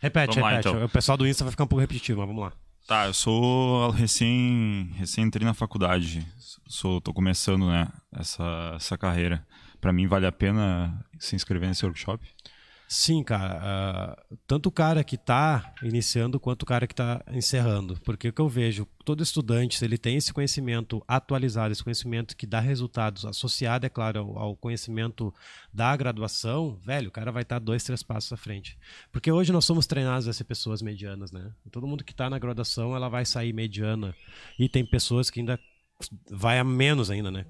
Repete, Vamos lá, repete. então. O pessoal do Insta vai ficar um pouco repetitivo, mas vamos lá. Tá, eu sou recém, recém entrei na faculdade. Sou, tô começando, né, essa, essa carreira. Pra mim vale a pena se inscrever nesse workshop? Sim, cara. ah, tanto o cara que está iniciando quanto o cara que está encerrando. Porque o que eu vejo, todo estudante, se ele tem esse conhecimento atualizado, esse conhecimento que dá resultados, associado, é claro, ao, ao conhecimento da graduação, velho, o cara vai estar dois, três passos à frente. Porque hoje nós somos treinados a ser pessoas medianas, né? Todo mundo que está na graduação, ela vai sair mediana. E tem pessoas que ainda vai a menos ainda, né?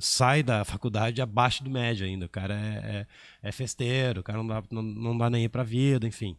Sai da faculdade abaixo do médio ainda. O cara é, é, é festeiro, o cara não dá, não, não dá nem pra vida, enfim.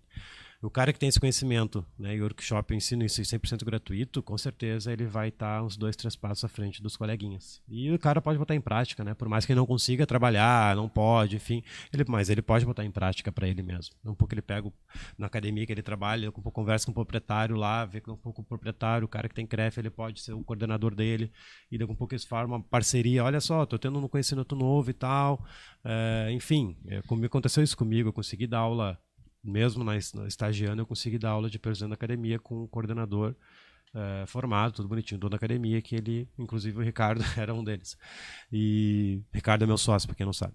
O cara que tem esse conhecimento, né, e o workshop eu ensino isso 100% gratuito, com certeza ele vai estar uns dois, três passos à frente dos coleguinhas. E o cara pode botar em prática, né? Por mais que ele não consiga trabalhar, não pode, enfim, ele, mas ele pode botar em prática para ele mesmo. Um pouco ele pega o- na academia que ele trabalha, pouco conversa com o proprietário lá, vê um pouco o proprietário, o cara que tem CREF, ele pode ser o coordenador dele, e daqui um pouco eles formam uma parceria. Olha só, tô tendo um conhecimento novo e tal. É, enfim, é, comigo, aconteceu isso comigo, eu consegui dar aula mesmo na, na estagiando, eu consegui dar aula de presidente da academia com um coordenador eh, formado, tudo bonitinho, dono da academia, que ele, inclusive o Ricardo, era um deles. E Ricardo é meu sócio, pra quem não sabe.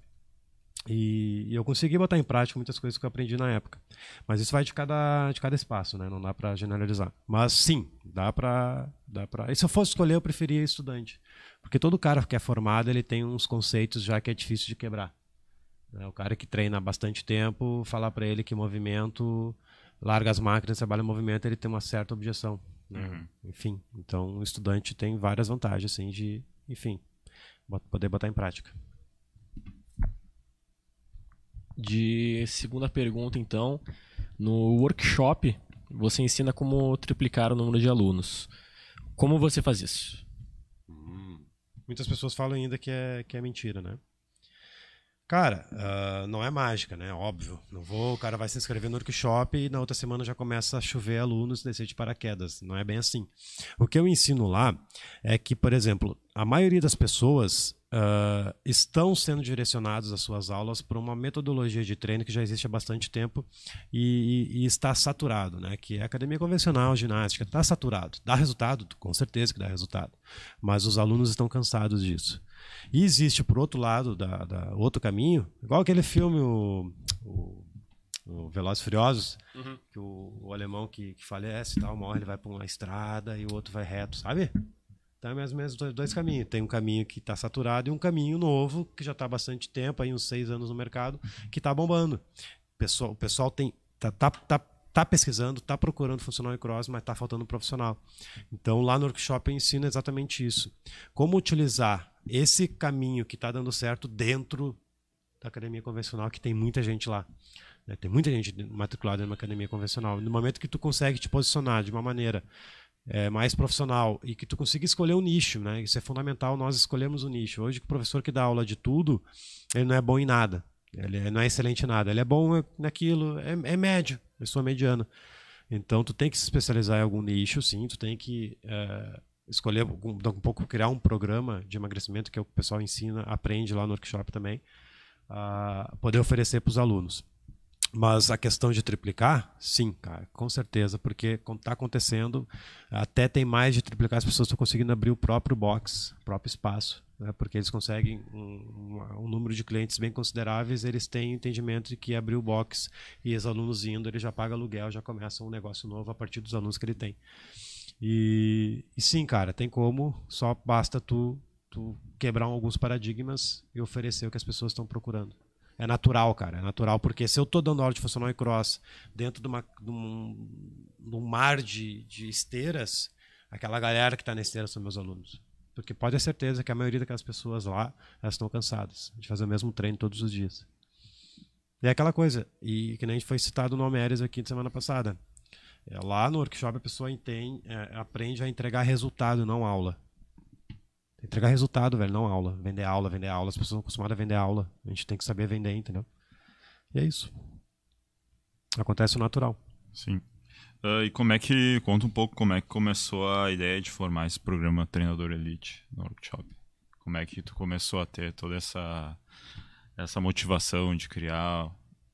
E, e eu consegui botar em prática muitas coisas que eu aprendi na época. Mas isso vai de cada, de cada espaço, né? Não dá pra generalizar. Mas sim, dá pra, dá pra. E se eu fosse escolher, eu preferia estudante. Porque todo cara que é formado, ele tem uns conceitos já que é difícil de quebrar. Né? O cara que treina há bastante tempo, falar para ele que movimento, larga as máquinas, trabalha em movimento, ele tem uma certa objeção. né? Enfim, então o estudante tem várias vantagens, assim, de, enfim, poder botar em prática. De segunda pergunta, então, no workshop você ensina como triplicar o número de alunos. Como você faz isso? Muitas pessoas falam ainda que é, que é mentira, né? Cara, ah, não é mágica, né? Óbvio. Não vou, o cara vai se inscrever no workshop e na outra semana já começa a chover alunos descer de paraquedas. Não é bem assim. O que eu ensino lá é que, por exemplo, a maioria das pessoas ah, estão sendo direcionados às suas aulas por uma metodologia de treino que já existe há bastante tempo e, e- e está saturado, né? Que é academia convencional, ginástica, está saturado. Dá resultado? Com certeza que dá resultado. Mas os alunos estão cansados disso. E existe, por outro lado, da, da- outro caminho, igual aquele filme, o, o, o Velozes e Furiosos, que o, o alemão que, que falece e tal, morre, ele vai para uma estrada e o outro vai reto, sabe? Então é mais ou menos dois, dois caminhos. Tem um caminho que está saturado e um caminho novo, que já está há bastante tempo, aí uns seis anos no mercado, que está bombando. O pessoal, o pessoal tem, tá, tá, tá, tá pesquisando, tá procurando funcional em cross, mas tá faltando um profissional. Então lá no workshop eu ensino exatamente isso. Como utilizar esse caminho que está dando certo dentro da academia convencional, que tem muita gente lá. né? Tem muita gente matriculada numa academia convencional. No momento que tu consegue te posicionar de uma maneira é, mais profissional e que tu consiga escolher o nicho, né? Isso é fundamental, nós escolhemos o nicho. Hoje, o professor que dá aula de tudo, ele não é bom em nada. Ele não é excelente em nada. Ele é bom naquilo, é, é médio, pessoa mediana. Então, tu tem que se especializar em algum nicho, sim. Tu tem que é, escolher um, um pouco, criar um programa de emagrecimento que o pessoal ensina, aprende lá no workshop também, a poder oferecer para os alunos. Mas a questão de triplicar, sim, cara, com certeza, porque está acontecendo, até tem mais de triplicar, as pessoas estão conseguindo abrir o próprio box, o próprio espaço, né, porque eles conseguem um, um, um, número de clientes bem consideráveis, eles têm entendimento de que abrir o box e os alunos indo, ele já paga aluguel, já começa um negócio novo a partir dos alunos que ele tem. E, e sim, cara, tem como, só basta tu, tu quebrar alguns paradigmas e oferecer o que as pessoas estão procurando. É natural, cara. É natural, porque se eu tô dando aula de funcional e cross dentro de, uma, de, um, de um mar de, de esteiras, aquela galera que está na esteira são meus alunos. Porque pode ter certeza que a maioria daquelas pessoas lá, elas estão cansadas de fazer o mesmo treino todos os dias. E é aquela coisa, e que nem foi citado no Almeres aqui de semana passada. É, lá no workshop a pessoa entende, é, aprende a entregar resultado, não aula. Entregar resultado, velho, não aula. Vender aula, vender aula. As pessoas estão acostumadas a vender aula. A gente tem que saber vender, entendeu? E é isso. Acontece o natural. Sim. Uh, e como é que. Conta um pouco como é que começou a ideia de formar esse programa Treinador Elite no workshop. Como é que tu começou a ter toda essa, essa motivação de criar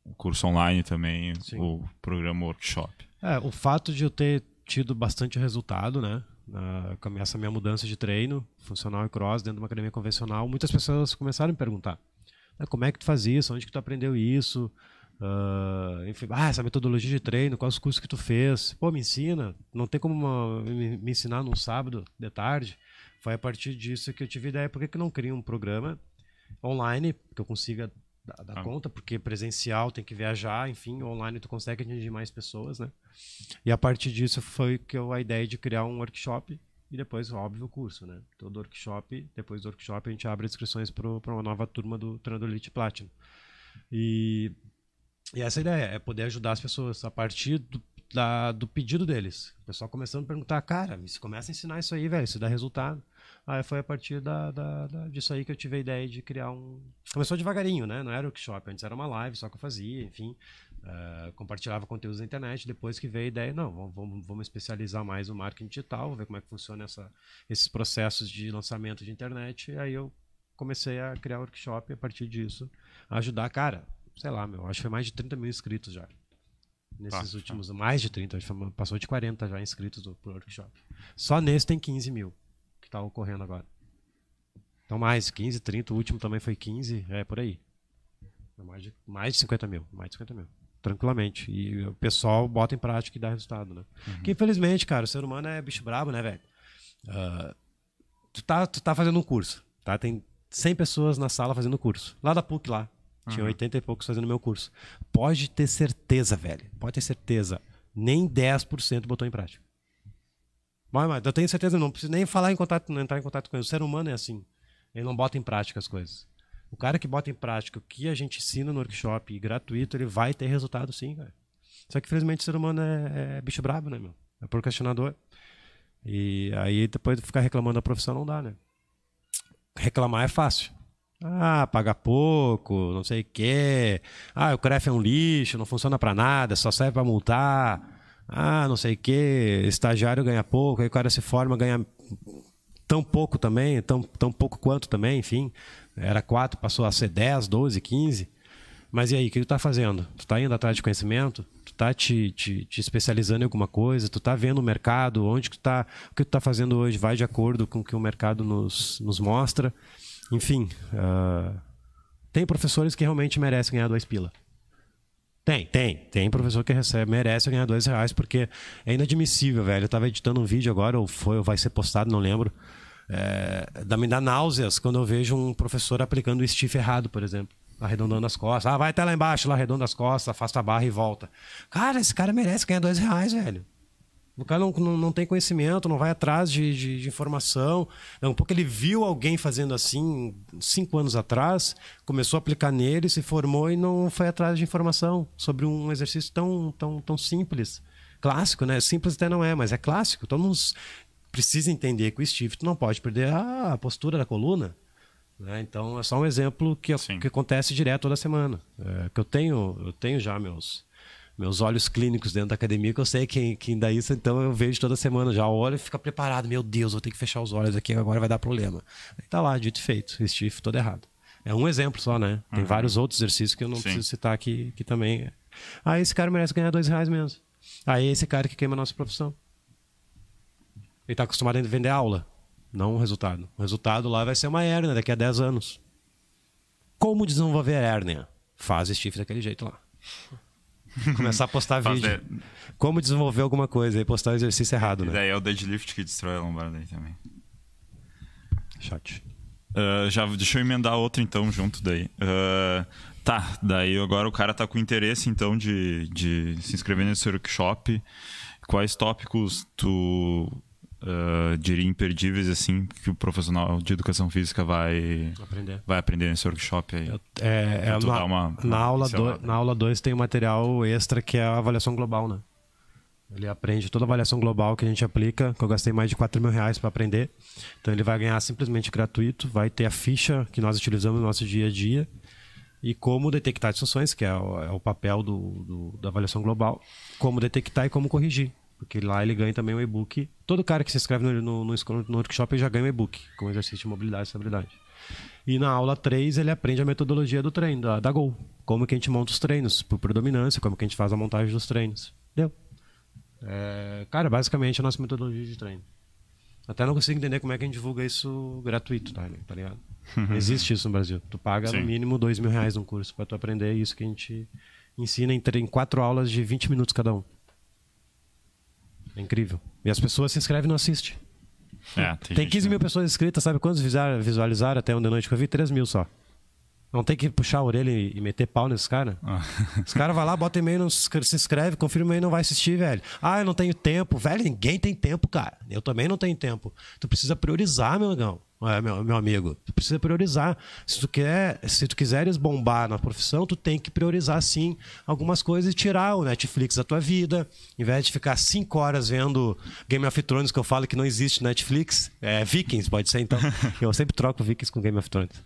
o curso online também, Sim. o programa workshop. É, o fato de eu ter tido bastante resultado, né? na- com essa minha mudança de treino, funcional e cross, dentro de uma academia convencional, muitas pessoas começaram a me perguntar né, como é que tu faz isso, onde que tu aprendeu isso, ah, enfim, ah, essa metodologia de treino, quais os cursos que tu fez, pô, me ensina, não tem como uma- me, me ensinar num sábado de tarde, foi a partir disso que eu tive ideia, por que que não cria um programa online, que eu consiga dar, dar Ah. conta, porque presencial tem que viajar, enfim, online tu consegue atingir mais pessoas, né? E a partir disso foi que eu, a ideia de criar um workshop e depois, óbvio, o curso, né? Todo workshop, depois do workshop a gente abre inscrições para uma nova turma do Treinador Elite Platinum. E, e essa é ideia, é poder ajudar as pessoas a partir do, da- do pedido deles. O pessoal começando a perguntar, cara, se começa a ensinar isso aí, velho, isso dá resultado. Aí foi a partir da, da- da- disso aí que eu tive a ideia de criar um. Começou devagarinho, né? Não era workshop, antes era uma live só que eu fazia, enfim. Eh, compartilhava conteúdos na internet. Depois que veio a ideia, não, vamos, vamos, vamos especializar mais o marketing digital, ver como é que funciona essa, esses processos de lançamento de internet. E aí eu comecei a criar workshop e a partir disso a ajudar, cara, sei lá, meu, acho que foi mais de 30 mil inscritos já. Nesses Tá. últimos, mais de 30, acho que foi- passou de 40 já inscritos do, pro workshop. Só nesse tem 15 mil que tá ocorrendo agora. Então mais 15, 30, o último também foi 15, é por aí. Mais de, mais de 50 mil, mais de 50 mil. Tranquilamente. E o pessoal bota em prática e dá resultado, né? Porque infelizmente, cara, o ser humano é bicho brabo, né, velho? Ah, tu, tá, tu tá fazendo um curso, tá? Tem 100 pessoas na sala fazendo curso. Lá da PUC, lá. Tinha 80 e poucos fazendo meu curso. Pode ter certeza, velho. Pode ter certeza. Nem 10% botou em prática. Mas, mas eu tenho certeza, não preciso nem falar em contato, não entrar em contato com ele. O ser humano é assim. Ele não bota em prática as coisas. O cara que bota em prática o que a gente ensina no workshop gratuito, ele vai ter resultado sim, cara. Só que, infelizmente, o ser humano é, é bicho brabo, né, meu? É procrastinador. E aí, depois de ficar reclamando da profissão, não dá, né? Reclamar é fácil. Ah, paga pouco, não sei o quê. Ah, o CREF é um lixo, não funciona pra nada, só serve pra multar. Ah, não sei o quê. Estagiário ganha pouco, aí o cara se forma, ganha tão pouco também, tão, tão pouco quanto também, enfim. Era 4, passou a ser 10, 12, 15. Mas e aí, o que tu tá fazendo? Tu tá indo atrás de conhecimento? Tu tá te, te, te especializando em alguma coisa? Tu tá vendo o mercado? Onde que tu tá, o que tu tá fazendo hoje vai de acordo com o que o mercado nos, nos mostra? Enfim, ah, tem professores que realmente merecem ganhar dois pila. Tem, tem. Tem professor que recebe, merece ganhar dois reais, porque é inadmissível, velho. Eu tava editando um vídeo agora, ou foi, ou vai ser postado, não lembro. É, me dá náuseas quando eu vejo um professor aplicando o stiff errado, por exemplo. Arredondando as costas. Ah, vai até lá embaixo, lá arredonda as costas, afasta a barra e volta. Cara, esse cara merece ganhar dois reais, velho. O cara não, não, não tem conhecimento, não vai atrás de, de, de informação. Não, porque ele viu alguém fazendo assim cinco anos atrás, começou a aplicar nele, se formou e não foi atrás de informação sobre um exercício tão, tão, tão simples. Clássico, né? Simples até não é, mas é clássico. Todo mundo precisa entender que o stiff tu não pode perder a postura da coluna. né? Então é só um exemplo que, Sim. que acontece direto toda semana. É, que eu tenho, eu tenho já meus meus olhos clínicos dentro da academia, que eu sei quem, quem dá isso, então eu vejo toda semana, já olho e fica preparado. Meu Deus, vou ter que fechar os olhos aqui, agora vai dar problema. Aí tá lá, dito e feito, stiff todo errado. É um exemplo só, né? Tem vários outros exercícios que eu não Sim. preciso citar aqui, que também. Aí esse cara merece ganhar dois reais mesmo. Aí esse cara que queima a nossa profissão. Ele tá acostumado a vender aula, não o resultado. O resultado lá vai ser uma hérnia daqui a 10 anos. Como desenvolver hérnia? Faz stiff daquele jeito lá. Começar a postar vídeo. de- Como desenvolver alguma coisa e postar o exercício errado, E né? daí é o deadlift que destrói a lombar daí também. Chat. Ah, já, deixa eu emendar outra então junto daí. Ah, tá, daí agora o cara tá com interesse então de, de se inscrever nesse workshop. Quais tópicos tu ah, diria imperdíveis assim que o profissional de educação física vai, Aprender. vai aprender nesse workshop aí? É, é, na, uma- na aula do, na aula 2 tem um material extra que é a avaliação global, né? Ele aprende toda a avaliação global que a gente aplica, que eu gastei mais de 4 mil reais para aprender. Então ele vai ganhar simplesmente gratuito, vai ter a ficha que nós utilizamos no nosso dia a dia e como detectar disfunções, que é o, é o papel do, do- da avaliação global, como detectar e como corrigir. Porque lá ele ganha também um e-book. Todo cara que se inscreve no, no, no, no workshop já ganha um e-book com exercício de mobilidade e estabilidade. E na aula 3 ele aprende a metodologia do treino, da, da Gol. Como que a gente monta os treinos, por predominância, como que a gente faz a montagem dos treinos. Deu. É, cara, basicamente a nossa metodologia de treino. Até não consigo entender como é que a gente divulga isso gratuito, tá, tá ligado? Não existe isso no Brasil. Tu paga Sim. no mínimo dois mil reais num curso para tu aprender isso que a gente ensina em, em quatro aulas de 20 minutos cada um. É incrível. E as pessoas se inscrevem e não assistem. É, Tem gente 15 que- mil pessoas inscritas, sabe quantos visual- visualizaram até de noite que eu vi? 3 mil só. Não tem que puxar a orelha e e meter pau nesses caras. Ah. Os caras vão lá, bota e-mail, não se se inscreve, confirma aí, não vai assistir, velho. Ah, eu não tenho tempo. Velho, ninguém tem tempo, cara. Eu também não tenho tempo. Tu precisa priorizar, meu amigão. É, meu, meu amigo, tu precisa priorizar. Se tu quer, se tu quiseres bombar na profissão, tu tem que priorizar sim algumas coisas e tirar o Netflix da tua vida, em vez de ficar cinco horas vendo Game of Thrones, que eu falo que não existe Netflix, é Vikings, pode ser então. eu sempre troco Vikings com Game of Thrones.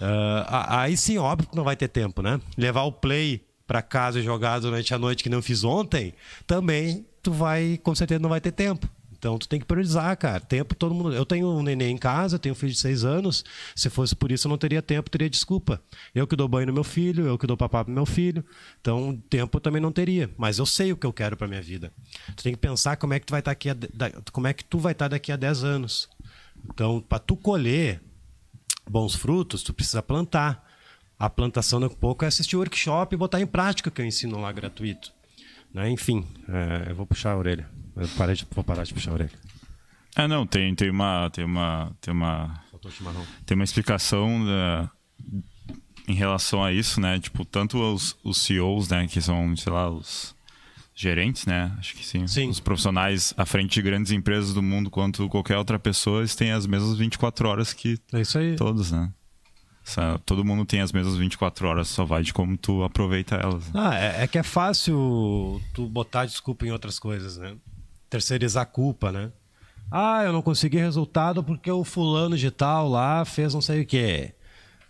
Ah, aí sim, óbvio que não vai ter tempo, né? Levar o play para casa e jogar durante a noite que não fiz ontem, também tu vai, com certeza não vai ter tempo. Então tu tem que priorizar, cara. Tempo todo mundo. Eu tenho um neném em casa, tenho um filho de seis anos. Se fosse por isso, eu não teria tempo, teria desculpa. Eu que dou banho no meu filho, eu que dou papá pro meu filho. Então, tempo eu também não teria. Mas eu sei o que eu quero pra minha vida. Tu tem que pensar como é que tu vai estar aqui, a, como é que tu vai estar daqui a 10 anos. Então, para tu colher bons frutos, tu precisa plantar. A plantação daqui a pouco é assistir o workshop e botar em prática o que eu ensino lá gratuito. Né? Enfim, é, eu vou puxar a orelha. Eu parei de- vou parar de puxar a orelha. É, não, tem, tem uma. Tem uma. Tem uma. Tem uma explicação da- em relação a isso, né? Tipo, tanto os, os CEOs, né? Que são, sei lá, os gerentes, né? Acho que sim. Sim. Os profissionais à frente de grandes empresas do mundo, quanto qualquer outra pessoa, eles têm as mesmas 24 horas que É isso aí. todos, né? Todo mundo tem as mesmas 24 horas, só vai de como tu aproveita elas. né? Ah, é, é que é fácil tu botar desculpa em outras coisas, né? Terceirizar a culpa, né? Ah, eu não consegui resultado porque o fulano de tal lá fez não sei o quê.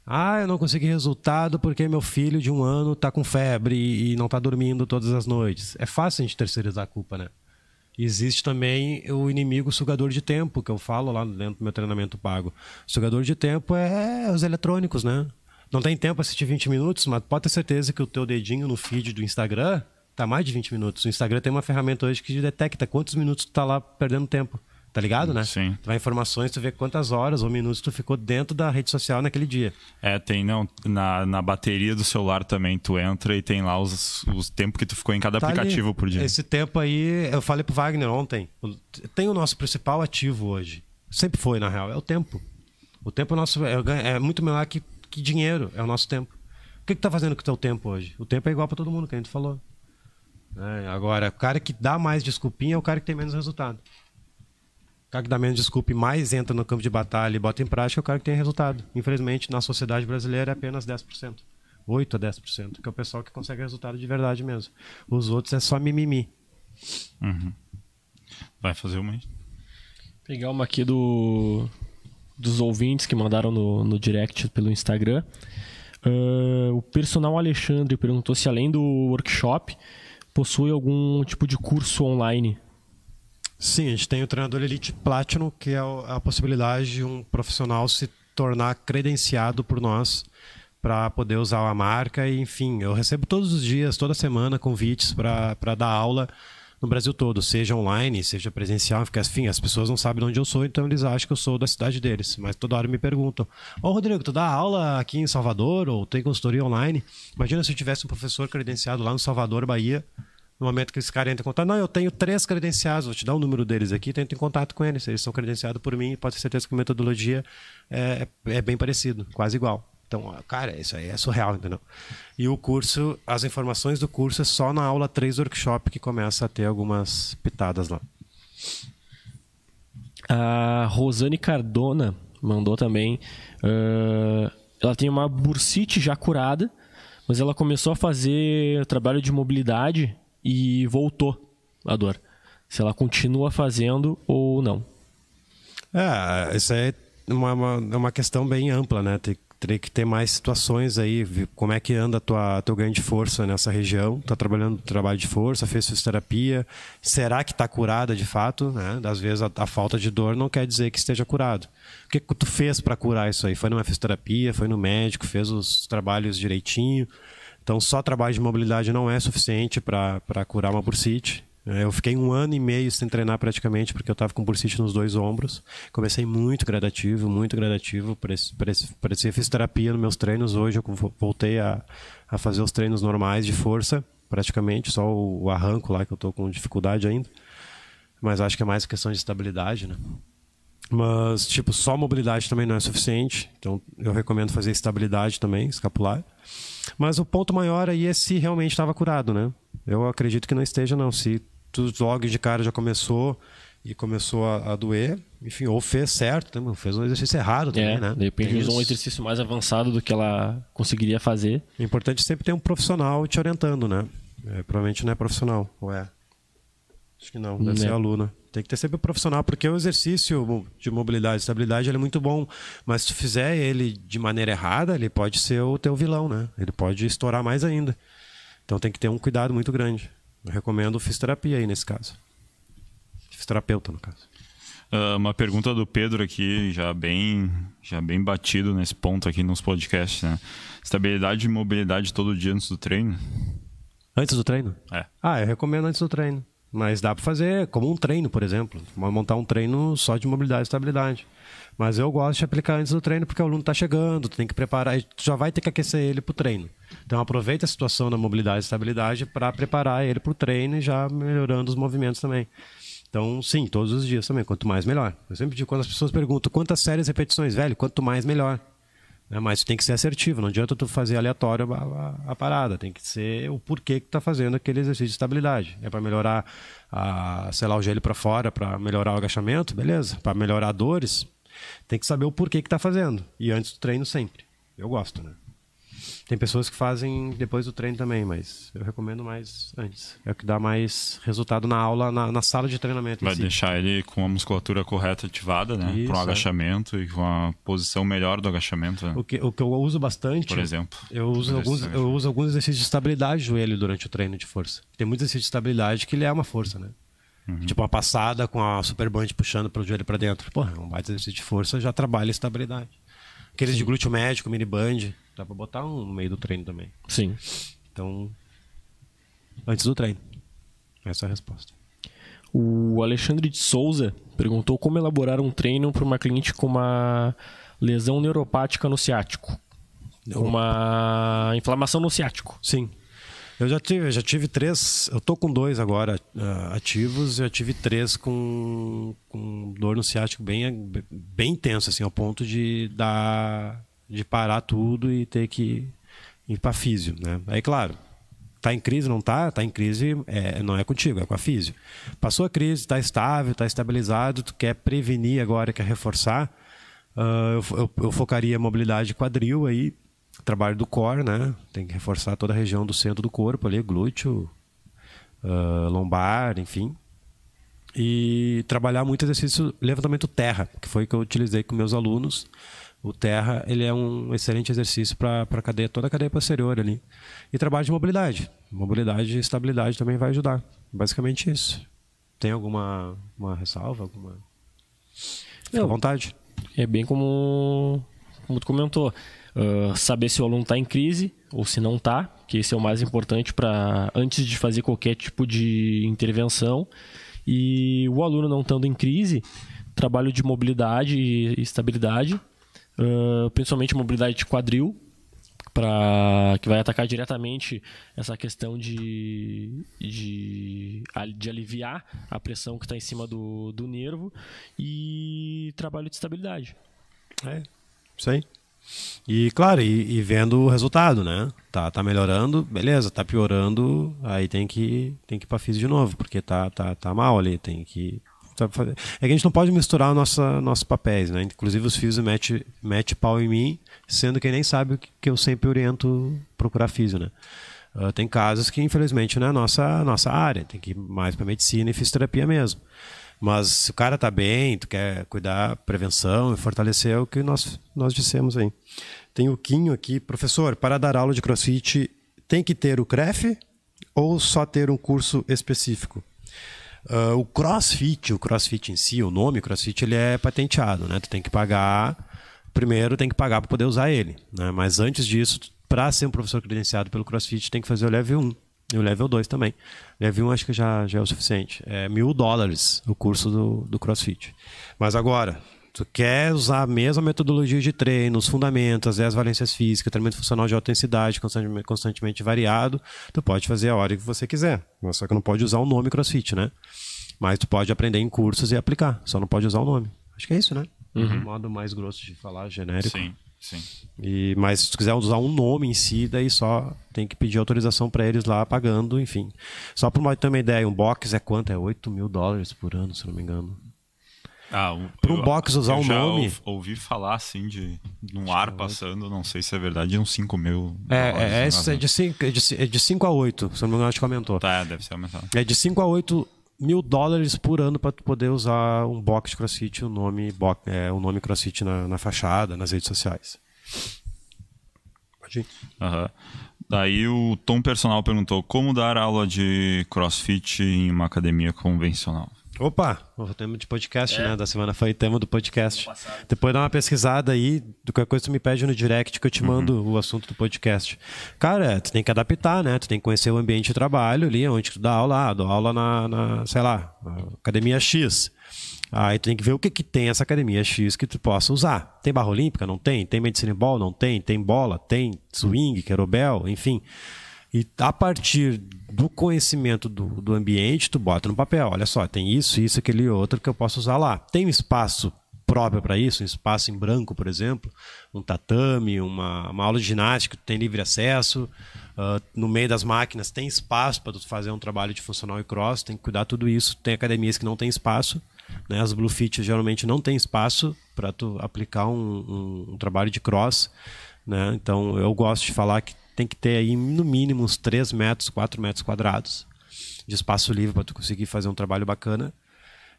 Ah, eu não consegui resultado porque meu filho de um ano tá com febre e, não tá dormindo todas as noites. É fácil a gente terceirizar a culpa, né? Existe também o inimigo sugador de tempo, que eu falo lá dentro do meu treinamento pago. sugador de tempo é os eletrônicos, né? Não tem tempo para assistir 20 minutos, mas pode ter certeza que o teu dedinho no feed do Instagram tá mais de 20 minutos. O Instagram tem uma ferramenta hoje que detecta quantos minutos tu tá lá perdendo tempo. Tá ligado, né? Sim. Tu vai informações, tu vê quantas horas ou minutos tu ficou dentro da rede social naquele dia. É, tem, não, na, na bateria do celular também, tu entra e tem lá os, os tempos que tu ficou em cada Tá ali. aplicativo por dia. Esse tempo aí, eu falei pro Wagner ontem, tem o nosso principal ativo hoje. Sempre foi, na real, é o tempo. O tempo nosso é, é muito melhor que, que dinheiro, é o nosso tempo. O que, que tá fazendo com o teu tempo hoje? O tempo é igual para todo mundo, que a gente falou. É, agora, o cara que dá mais desculpinha é o cara que tem menos resultado. O cara que dá menos desculpa e mais entra no campo de batalha e bota em prática é o cara que tem resultado. Infelizmente, na sociedade brasileira é apenas 10%. 8 a 10%, que é o pessoal que consegue resultado de verdade mesmo. Os outros é só mimimi. Vai fazer uma aí? Pegar uma aqui do dos ouvintes que mandaram no, no direct pelo Instagram. Ah, o personal Alexandre perguntou se além do workshop possui algum tipo de curso online. Sim, a gente tem o treinador Elite Platinum, que é a possibilidade de um profissional se tornar credenciado por nós para poder usar a marca. E, enfim, eu recebo todos os dias, toda semana, convites para dar aula no Brasil todo, seja online, seja presencial, porque enfim, as pessoas não sabem de onde eu sou, então eles acham que eu sou da cidade deles. Mas toda hora me perguntam: Ô Rodrigo, tu dá aula aqui em Salvador ou tem consultoria online? Imagina se eu tivesse um professor credenciado lá no Salvador, Bahia. No momento que esse cara entra em contato, não, eu tenho três credenciados, vou te dar o número deles aqui, tenta em contato com eles. Eles são credenciados por mim, pode ter certeza que a metodologia é, é bem parecido, quase igual. Então, cara, isso aí é surreal, entendeu? E o curso, as informações do curso é só na aula 3 do workshop que começa a ter algumas pitadas lá. A Rosane Cardona mandou também. ah, ela tem uma bursite já curada, mas ela começou a fazer trabalho de mobilidade e voltou a dor. Se ela continua fazendo ou não. É, isso é uma, uma, é uma questão bem ampla, né? Tem, teria que ter mais situações aí, como é que anda tua teu ganho de força nessa região. Tá trabalhando trabalho de força, fez fisioterapia. Será que está curada de fato? Né? Às vezes a, a, falta de dor não quer dizer que esteja curado. O que, que tu fez para curar isso aí? Foi numa fisioterapia, foi no médico, fez os trabalhos direitinho. Então só trabalho de mobilidade não é suficiente para curar uma bursite. É, eu fiquei um ano e meio sem treinar praticamente, porque eu estava com bursite nos dois ombros. Comecei muito gradativo, muito gradativo. Parecia fisioterapia nos meus treinos. Hoje eu voltei a, a fazer os treinos normais de força, praticamente. Só o, arranco lá que eu estou com dificuldade ainda. Mas acho que é mais questão de estabilidade, né? Mas, tipo, só mobilidade também não é suficiente. Então, eu recomendo fazer estabilidade também, escapular. Mas o ponto maior aí é se realmente estava curado, né? Eu acredito que não esteja, não. Se tu logo de cara já começou e começou a, a doer, enfim, ou fez certo, né? fez um exercício errado também, é, né? De repente usou um exercício mais avançado do que ela conseguiria fazer. É importante sempre ter um profissional te orientando, né? É, provavelmente não é profissional, ou é? Acho que não, deve não ser é. aluna. Tem que ter sempre um profissional, porque o exercício de mobilidade e estabilidade ele é muito bom, mas se tu fizer ele de maneira errada, ele pode ser o teu vilão, né? Ele pode estourar mais ainda. Então tem que ter um cuidado muito grande. Eu recomendo fisioterapia aí nesse caso. Fisioterapeuta, no caso. Uh, uma pergunta do Pedro aqui, já bem, já bem batido nesse ponto aqui nos podcasts, né? Estabilidade e mobilidade todo dia antes do treino? Antes do treino? É. Ah, eu recomendo antes do treino. Mas dá para fazer como um treino, por exemplo. Montar um treino só de mobilidade e estabilidade. Mas eu gosto de aplicar antes do treino porque o aluno está chegando, tem que preparar, já vai ter que aquecer ele para o treino. Então aproveita a situação da mobilidade e estabilidade para preparar ele para o treino e já melhorando os movimentos também. Então, sim, todos os dias também. Quanto mais, melhor. Eu sempre digo, quando as pessoas perguntam quantas séries repetições, velho, quanto mais, melhor. Né? Mas tem que ser assertivo, não adianta tu fazer aleatório a, a, a parada. Tem que ser o porquê que tu tá fazendo aquele exercício de estabilidade. É para melhorar, a, sei lá, o joelho para fora, para melhorar o agachamento, beleza. Para melhorar dores, tem que saber o porquê que tá fazendo. E antes do treino sempre. Eu gosto, né? Tem pessoas que fazem depois do treino também, mas eu recomendo mais antes. É o que dá mais resultado na aula, na, na sala de treinamento. Vai si. deixar ele com a musculatura correta ativada, né? Para um é. agachamento e com a posição melhor do agachamento. Né? O, que, o que eu uso bastante. Por exemplo. Eu uso, alguns, eu uso alguns exercícios de estabilidade de joelho durante o treino de força. Tem muitos exercícios de estabilidade que ele é uma força, né? Uhum. Tipo uma passada com a super band puxando para o joelho para dentro. Porra, é um baita exercício de força já trabalha estabilidade. Aqueles Sim. de glúteo médico, mini band, dá para botar um no meio do treino também. Sim. Então, antes do treino. Essa é a resposta. O Alexandre de Souza perguntou como elaborar um treino para uma cliente com uma lesão neuropática no ciático. Uma inflamação no ciático. Sim. Eu já tive, já tive três. Eu tô com dois agora uh, ativos. Já tive três com, com dor no ciático bem, bem intenso, assim, ao ponto de dar, de parar tudo e ter que ir para físio, né? Aí, claro, tá em crise, não tá? Tá em crise, é, não é contigo, é com a físio. Passou a crise, tá estável, tá estabilizado, tu quer prevenir agora, quer reforçar. Uh, eu, eu, eu, focaria mobilidade quadril aí, trabalho do core, né? Tem que reforçar toda a região do centro do corpo ali, glúteo, uh, lombar, enfim. E trabalhar muito exercício levantamento terra, que foi que eu utilizei com meus alunos. O terra, ele é um excelente exercício para cadeia, toda a cadeia posterior ali. E trabalho de mobilidade. Mobilidade e estabilidade também vai ajudar. Basicamente isso. Tem alguma uma ressalva? Alguma... Fica à vontade. É bem como, como tu comentou uh, saber se o aluno está em crise ou se não está, que esse é o mais importante para antes de fazer qualquer tipo de intervenção. E o aluno não estando em crise, trabalho de mobilidade e estabilidade, uh, principalmente mobilidade de quadril, para que vai atacar diretamente essa questão de, de, de aliviar a pressão que está em cima do, do nervo e trabalho de estabilidade. É, isso aí. E, claro, e, e, vendo o resultado, né? Tá, tá melhorando, beleza, tá piorando, aí tem que, tem que ir pra física de novo, porque tá, tá, tá mal ali, tem que. Fazer. É que a gente não pode misturar nossa, nossos papéis, né? Inclusive os físicos mete, mete pau em mim, sendo que nem sabe que eu sempre oriento procurar físico, né? Uh, tem casos que, infelizmente, não é a nossa, nossa área, tem que ir mais para medicina e fisioterapia mesmo. Mas se o cara tá bem, tu quer cuidar, prevenção e fortalecer é o que nós, nós dissemos aí. Tem o Quinho aqui, professor, para dar aula de crossfit tem que ter o CREF ou só ter um curso específico? Uh, o CrossFit, o CrossFit em si, o nome CrossFit, ele é patenteado, né? Tu tem que pagar, primeiro tem que pagar para poder usar ele, né? Mas antes disso, para ser um professor credenciado pelo CrossFit, tem que fazer o level 1 e o level 2 também. Level 1 acho que já, já é o suficiente. É mil dólares o curso do, do CrossFit. Mas agora, tu quer usar a mesma metodologia de treino, os fundamentos, as valências físicas, treinamento funcional de alta intensidade, constantemente, constantemente variado, tu pode fazer a hora que você quiser. Só que não pode usar o nome CrossFit, né? Mas tu pode aprender em cursos e aplicar, só não pode usar o nome. Acho que é isso, né? Uhum. Um modo mais grosso de falar, genérico. Sim, sim. E, mas se tu quiser usar um nome em si, daí só tem que pedir autorização para eles lá, pagando, enfim. Só para ter uma ideia, um box é quanto? É 8 mil dólares por ano, se não me engano. Ah, para um box usar um nome. Ouvi falar assim de no ar passando, não sei se é verdade, uns 5 mil. É, é, é, de 5 é de, é de cinco a 8, se não me engano, a gente comentou. Tá, deve ser aumentado. É de 5 a 8 mil dólares por ano para tu poder usar um box de CrossFit, o nome, box, é, o nome CrossFit na, na fachada, nas redes sociais. Pode ir. Uhum. Daí o Tom Personal perguntou como dar aula de CrossFit em uma academia convencional. Opa, o tema de podcast, é. né? Da semana foi tema do podcast. Depois dá uma pesquisada aí, do qualquer coisa tu me pede no direct que eu te mando uhum. o assunto do podcast. Cara, tu tem que adaptar, né? Tu tem que conhecer o ambiente de trabalho ali, onde tu dá aula, ah, dou aula na, na, sei lá, academia X. Aí tu tem que ver o que, que tem essa academia X que tu possa usar. Tem barra olímpica? Não tem. Tem medicine ball? Não tem. Tem bola? Tem. Swing, querobel, enfim. E a partir do conhecimento do, do ambiente, tu bota no papel. Olha só, tem isso, isso, aquele outro que eu posso usar lá. Tem um espaço próprio para isso, um espaço em branco, por exemplo, um tatame, uma, uma aula de ginástica, tem livre acesso. Uh, no meio das máquinas tem espaço para tu fazer um trabalho de funcional e cross, tem que cuidar tudo isso. Tem academias que não tem espaço, né? As Bluefit geralmente não tem espaço para tu aplicar um, um, um, trabalho de cross, né? Então eu gosto de falar que tem que ter aí no mínimo uns 3 metros, 4 metros quadrados de espaço livre para tu conseguir fazer um trabalho bacana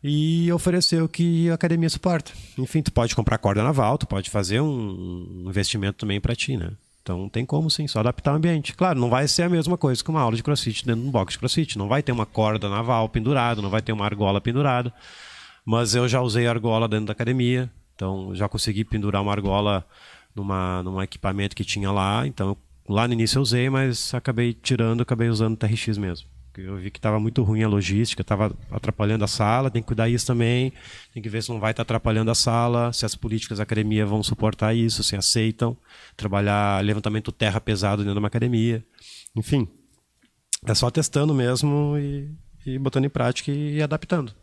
e oferecer o que a academia suporta. Enfim, tu pode comprar corda naval, tu pode fazer um investimento também para ti, né? Então tem como sim, só adaptar o ambiente. Claro, não vai ser a mesma coisa que uma aula de crossfit dentro de um box de crossfit. Não vai ter uma corda naval pendurada, não vai ter uma argola pendurada. Mas eu já usei argola dentro da academia, então já consegui pendurar uma argola numa, num equipamento que tinha lá. Então eu Lá no início eu usei, mas acabei tirando, acabei usando o TRX mesmo. Eu vi que estava muito ruim a logística, estava atrapalhando a sala, tem que cuidar isso também, tem que ver se não vai estar tá atrapalhando a sala, se as políticas da academia vão suportar isso, se aceitam trabalhar levantamento terra pesado dentro de uma academia. Enfim, é só testando mesmo e, e botando em prática e, adaptando.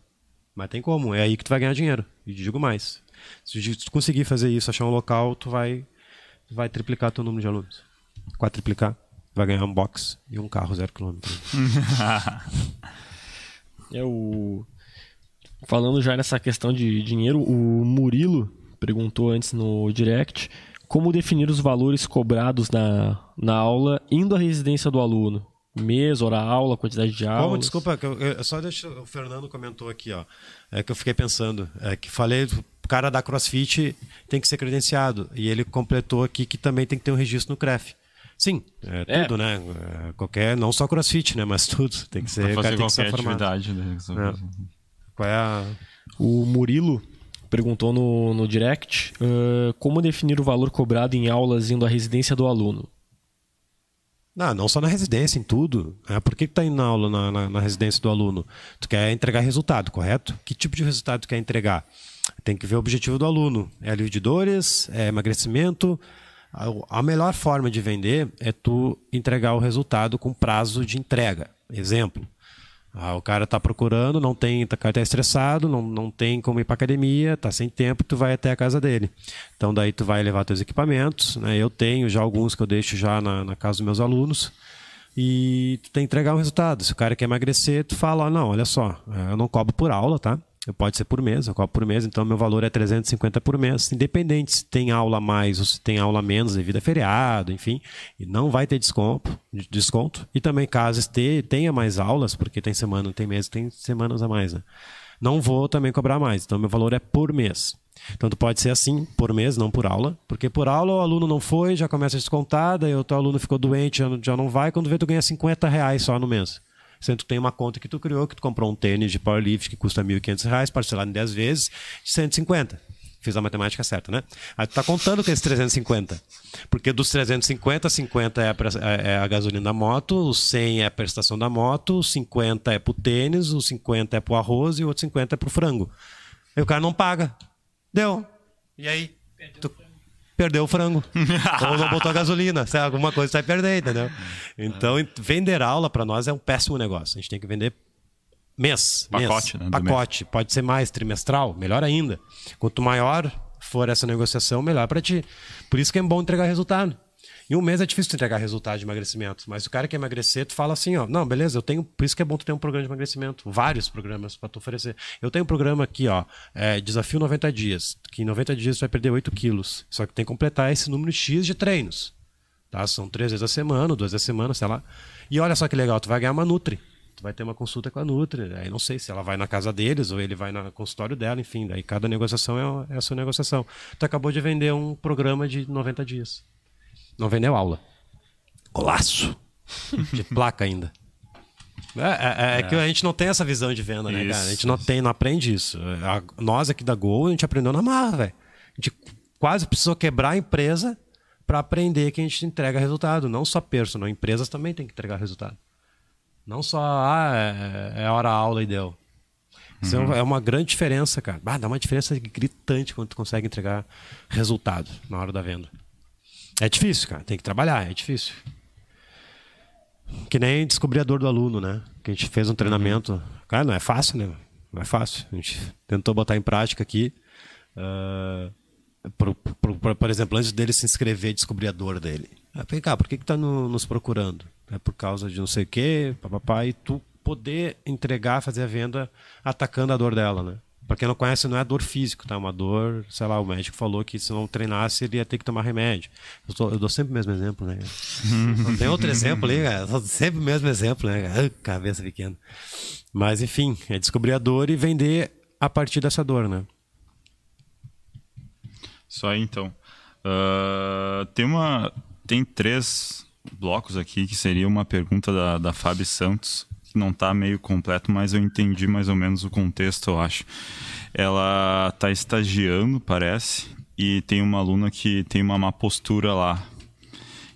Mas tem como, é aí que tu vai ganhar dinheiro. E digo mais, se tu conseguir fazer isso, achar um local, tu vai, vai triplicar teu número de alunos quadriplicar, vai ganhar um box e um carro zero quilômetro. é o falando já nessa questão de dinheiro, o Murilo perguntou antes no direct como definir os valores cobrados na, na aula indo à residência do aluno. Mês, hora aula, quantidade de aulas. Como, desculpa, eu, eu, só deixa, o Fernando comentou aqui, ó, é que eu fiquei pensando, é que falei, o cara da CrossFit tem que ser credenciado, e ele completou aqui que também tem que ter um registro no CREF. Sim, é, é. tudo, né? É, qualquer, não só crossfit, né? Mas tudo. Tem que ser. Pra fazer qualquer atividade, né? É. Qual é a. O Murilo perguntou no, no direct uh, como definir o valor cobrado em aulas indo à residência do aluno. Não, não só na residência, em tudo. É, por que, que tá indo na aula na, na, na, residência do aluno? Tu quer entregar resultado, correto? Que tipo de resultado tu quer entregar? Tem que ver o objetivo do aluno. É alívio de dores? É emagrecimento? A melhor forma de vender é tu entregar o resultado com prazo de entrega. Exemplo, ah, o cara está procurando, não tem, tá, está estressado, não, não tem como ir para academia, está sem tempo, tu vai até a casa dele. Então daí tu vai levar teus equipamentos, né? Eu tenho já alguns que eu deixo já na, na casa dos meus alunos e tu tem que entregar um resultado. Se o cara quer emagrecer, tu fala, não, olha só, eu não cobro por aula, tá? Pode ser por mês, eu cobro por mês, então meu valor é 350 por mês, independente se tem aula mais ou se tem aula menos devido a feriado, enfim, e não vai ter desconto, desconto. E também caso tenha mais aulas, porque tem semana, tem mês, tem semanas a mais, né? Não vou também cobrar mais, então meu valor é por mês. Tanto pode ser assim, por mês, não por aula. Porque por aula o aluno não foi, já começa a descontar, daí o teu aluno ficou doente, já não vai, quando vê tu ganha 50 reais só no mês. Sendo que tu tem uma conta que tu criou, que tu comprou um tênis de powerlift que custa R$ 1.500, parcelado em 10 vezes, de 150. Fiz a matemática certa, né? Aí tu tá contando com esses 350. Porque dos 350, 50 é a, é a gasolina da moto, os 100 é a prestação da moto, os 50 é pro tênis, os 50 é pro arroz e o outro 50 é pro frango. Aí o cara não paga. Deu. E aí? Tu perdeu o frango. Ou não botou a gasolina. Se alguma coisa você vai perder, entendeu? Então, vender aula para nós é um péssimo negócio. A gente tem que vender mês. Pacote, mês. né? Pacote. Mês. Pode ser mais trimestral, melhor ainda. Quanto maior for essa negociação, melhor para ti. Por isso que é bom entregar resultado. Em um mês é difícil entregar resultado de emagrecimento, mas o cara que emagrecer, tu fala assim, ó, não, beleza, eu tenho, por isso que é bom tu ter um programa de emagrecimento, vários programas para tu oferecer. Eu tenho um programa aqui, ó, é, desafio 90 dias, que em 90 dias tu vai perder 8 quilos, só que tem que completar esse número X de treinos, tá? São três vezes a semana, duas vezes a semana, sei lá. E olha só que legal, tu vai ganhar uma Nutri, tu vai ter uma consulta com a Nutri. Aí não sei se ela vai na casa deles ou ele vai no consultório dela, enfim. Daí cada negociação é, é a sua negociação. Tu acabou de vender um programa de 90 dias. Não vendeu aula. Golaço! De placa ainda. É, é, é, é, que a gente não tem essa visão de venda, né, isso, cara? A gente não tem, não aprende isso. A, nós aqui da Gol, a gente aprendeu na marra, velho. A gente quase precisou quebrar a empresa para aprender que a gente entrega resultado. Não só personal, empresas também tem que entregar resultado. Não só, ah, é, é hora aula e deu. Isso é uhum. é uma grande diferença, cara. Ah, dá uma diferença gritante quando tu consegue entregar resultado na hora da venda. É difícil, cara. Tem que trabalhar, é difícil. Que nem descobrir a dor do aluno, né? Que a gente fez um treinamento. Cara, não é fácil, né? Não é fácil. A gente tentou botar em prática aqui. Uh, por, por, por, exemplo, antes dele se inscrever, descobrir a dor dele. Aí, vem cá, por que, que tá no, nos procurando? É por causa de não sei o quê, papapá, e tu poder entregar, fazer a venda atacando a dor dela, né? Pra quem não conhece, não é dor físico, tá? É uma dor, sei lá, o médico falou que se não treinasse, ele ia ter que tomar remédio. Eu, tô, eu dou sempre o mesmo exemplo, né? não tem outro exemplo ali, cara. Sempre o mesmo exemplo, né? Cara? Cabeça pequena. Mas, enfim, é descobrir a dor e vender a partir dessa dor, né? Isso aí, então. Uh, tem uma. Tem três blocos aqui que seria uma pergunta da, da Fábio Santos que não está meio completo, mas eu entendi mais ou menos o contexto, eu acho. Ela está estagiando, parece, e tem uma aluna que tem uma má postura lá.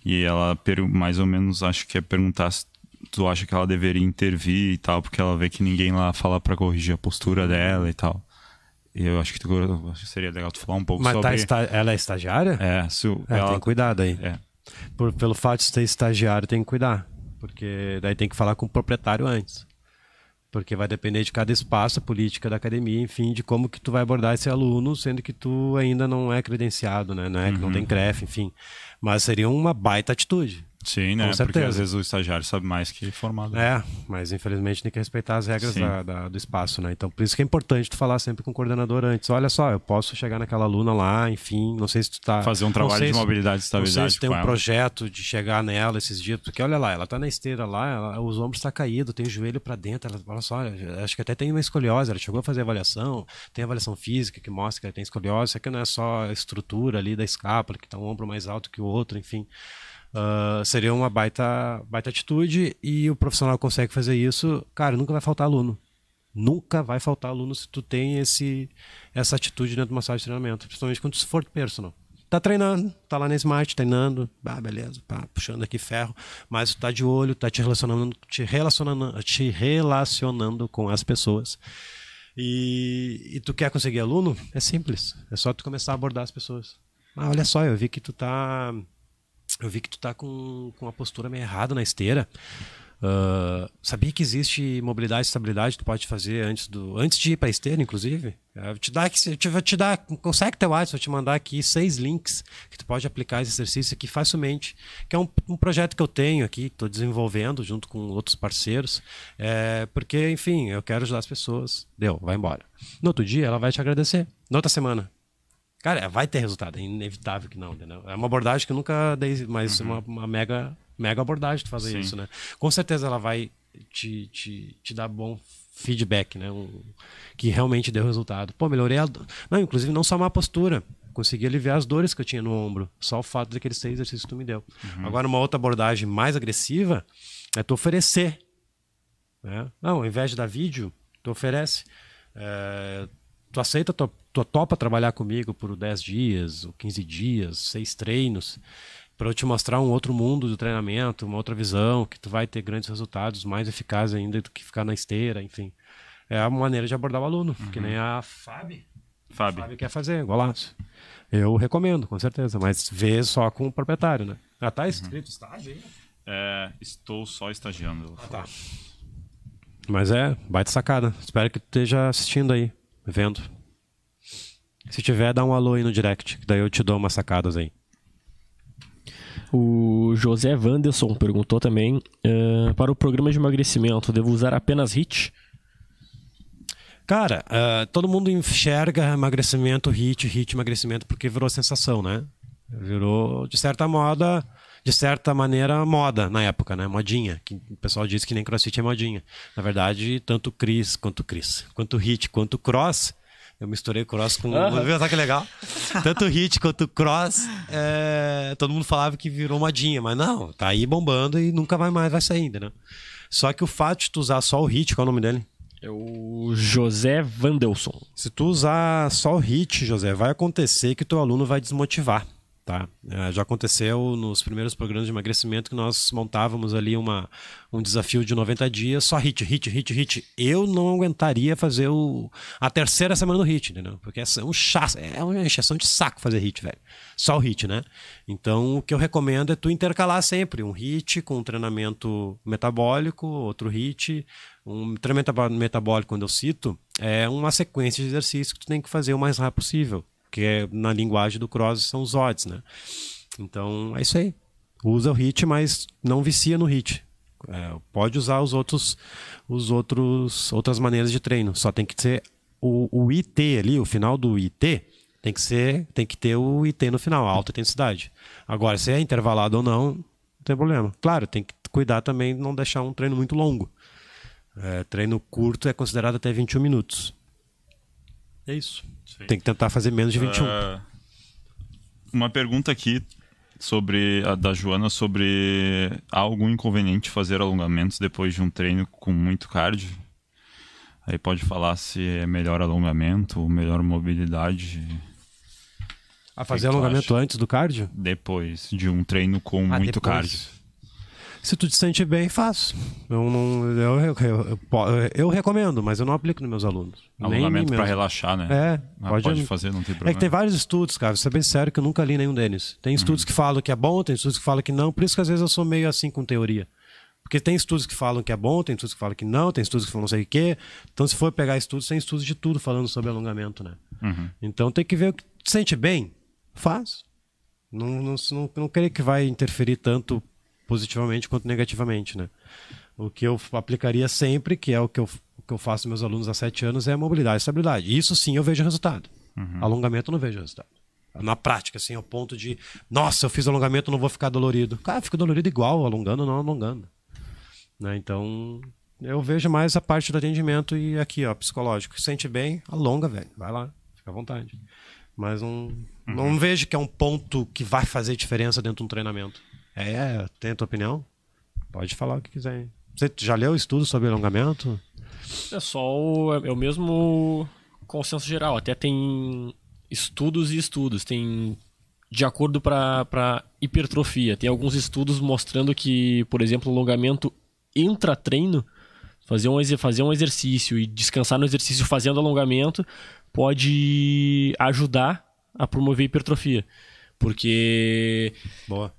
E ela, mais ou menos, acho que é perguntar se tu acha que ela deveria intervir e tal, porque ela vê que ninguém lá fala para corrigir a postura dela e tal. E eu acho que, tu, acho que seria legal tu falar um pouco Mas sobre... Mas tá, ela é estagiária? É, se é, ela... tem cuidado aí. É. Por, pelo fato de ser estagiário, tem que cuidar porque daí tem que falar com o proprietário antes. Porque vai depender de cada espaço, política da academia, enfim, de como que tu vai abordar esse aluno, sendo que tu ainda não é credenciado, né? Não, é, uhum. não tem CREF, enfim. Mas seria uma baita atitude. Sim, né? Porque às vezes o estagiário sabe mais que formado. É, mas infelizmente tem que respeitar as regras da, da, do espaço, né? Então por isso que é importante tu falar sempre com o coordenador antes. Olha só, eu posso chegar naquela aluna lá, enfim, não sei se tu tá. Fazer um trabalho de mobilidade e estabilidade. Não sei se tem um ela. projeto de chegar nela esses dias, porque olha lá, ela tá na esteira lá, ela, os ombros tá caído, tem o joelho para dentro, ela olha só, acho que até tem uma escoliose, ela chegou a fazer avaliação, tem avaliação física que mostra que ela tem escoliose, isso aqui não é só a estrutura ali da escápula, que tá um ombro mais alto que o outro, enfim. Uh, seria uma baita, baita atitude e o profissional consegue fazer isso, cara, nunca vai faltar aluno. Nunca vai faltar aluno se tu tem esse, essa atitude dentro de uma sala de treinamento, principalmente quando tu for personal. Tá treinando, tá lá na Smart treinando, ah, beleza, pá, puxando aqui ferro, mas tu tá de olho, tá te relacionando, te relacionando, te relacionando com as pessoas. E, e tu quer conseguir aluno? É simples, é só tu começar a abordar as pessoas. Ah, olha só, eu vi que tu tá eu vi que tu tá com, com a postura meio errada na esteira. Uh, sabia que existe mobilidade e estabilidade que tu pode fazer antes, do, antes de ir para esteira, inclusive? Eu te dar aqui, te, te dar, consegue teu WhatsApp, vou te mandar aqui seis links que tu pode aplicar esse exercício aqui facilmente, que é um, um projeto que eu tenho aqui, estou desenvolvendo junto com outros parceiros, é, porque, enfim, eu quero ajudar as pessoas. Deu, vai embora. No outro dia, ela vai te agradecer. Na outra semana, Cara, vai ter resultado, é inevitável que não, entendeu? É uma abordagem que eu nunca dei, mas uhum. uma, uma mega mega abordagem de fazer Sim. isso, né? Com certeza ela vai te, te, te dar bom feedback, né? Um, que realmente deu resultado. Pô, melhorei a... Não, inclusive não só uma postura. Consegui aliviar as dores que eu tinha no ombro. Só o fato daqueles seis exercícios que tu me deu. Uhum. Agora, uma outra abordagem mais agressiva é tu oferecer. Né? Não, ao invés de dar vídeo, tu oferece. É... tu aceita, tu, tu topa trabalhar comigo por 10 dias, ou 15 dias, seis treinos para eu te mostrar um outro mundo do treinamento, uma outra visão, que tu vai ter grandes resultados, mais eficazes ainda do que ficar na esteira, enfim. É a maneira de abordar o aluno, uhum. que nem a Fábio. Fábio. Fábio quer fazer, golaço. Eu recomendo, com certeza, mas vê só com o proprietário, né? Já tá escrito uhum. estágio aí? É, estou só estagiando. Ah, tá. Mas é, baita sacada. Espero que tu esteja assistindo aí, vendo. Se tiver, dá um alô aí no direct, que daí eu te dou umas sacadas aí. O José Wanderson perguntou também: uh, para o programa de emagrecimento, devo usar apenas HIT? Cara, uh, todo mundo enxerga emagrecimento, HIT, HIT, emagrecimento, porque virou sensação, né? Virou, de certa moda, de certa maneira, moda na época, né? Modinha. Que o pessoal diz que nem crossfit é modinha. Na verdade, tanto Cris quanto Cris, quanto HIT, quanto cross eu misturei cross com. Uhum. Viu só que legal? Tanto hit quanto cross, é... todo mundo falava que virou modinha, mas não, tá aí bombando e nunca vai mais vai sair ainda, né? Só que o fato de tu usar só o hit, qual é o nome dele? É o José Vandelson. Se tu usar só o hit, José, vai acontecer que teu aluno vai desmotivar. Tá? É, já aconteceu nos primeiros programas de emagrecimento que nós montávamos ali uma, um desafio de 90 dias, só hit, hit, hit, hit. Eu não aguentaria fazer o, a terceira semana do hit, entendeu? Porque é um chato, é uma encheção de saco fazer hit, velho. Só o hit, né? Então o que eu recomendo é tu intercalar sempre um hit com um treinamento metabólico, outro hit. Um treinamento metabólico, quando eu cito, é uma sequência de exercícios que tu tem que fazer o mais rápido possível que é, na linguagem do cross são os odds, né? Então é isso aí. Usa o hit, mas não vicia no hit. É, pode usar os outros, os outros, outras maneiras de treino. Só tem que ser o, o IT ali, o final do IT tem que ser, tem que ter o IT no final, alta intensidade. Agora, se é intervalado ou não, não tem problema. Claro, tem que cuidar também de não deixar um treino muito longo. É, treino curto é considerado até 21 minutos. É isso. Sim. Tem que tentar fazer menos de 21. Uh, ah, uma pergunta aqui sobre a da Joana sobre há algum inconveniente fazer alongamentos depois de um treino com muito cardio? Aí pode falar se é melhor alongamento ou melhor mobilidade. A fazer alongamento antes do cardio? Depois de um treino com ah, muito depois. cardio. Se tu te sente bem, faz. Eu, não, eu, eu, eu, eu, recomendo, mas eu não aplico nos meus alunos. Alongamento para relaxar, né? É, ah, pode, pode, fazer, não tem problema. É que tem vários estudos, cara. Vou ser bem sério que eu nunca li nenhum deles. Tem estudos uhum. que falam que é bom, tem estudos que falam que não. Por isso que às vezes eu sou meio assim com teoria. Porque tem estudos que falam que é bom, tem estudos que falam que não, tem estudos que falam não sei o quê. Então, se for pegar estudos, tem estudos de tudo falando sobre alongamento, né? Uhum. Então, tem que ver o que sente bem, faz. Não, não, não, não creio que vai interferir tanto positivamente quanto negativamente, né? O que eu aplicaria sempre, que é o que eu, o que eu faço com meus alunos há sete anos, é mobilidade e estabilidade. Isso sim eu vejo resultado. Uhum. Alongamento eu não vejo resultado. Na prática, assim, ao ponto de, nossa, eu fiz alongamento, não vou ficar dolorido. Cara, fica dolorido igual, alongando ou não alongando. Né? Então, eu vejo mais a parte do atendimento e aqui, ó, psicológico. Sente bem, alonga, velho. Vai lá, fica à vontade. Mas não, uhum. não vejo que é um ponto que vai fazer diferença dentro de um treinamento. É, tem a tua opinião? Pode falar o que quiser. Você já leu estudo sobre alongamento? É só o, é o mesmo consenso geral. Até tem estudos e estudos. Tem de acordo para hipertrofia. Tem alguns estudos mostrando que, por exemplo, alongamento intra-treino, fazer um, fazer um exercício e descansar no exercício fazendo alongamento pode ajudar a promover hipertrofia. Porque Boa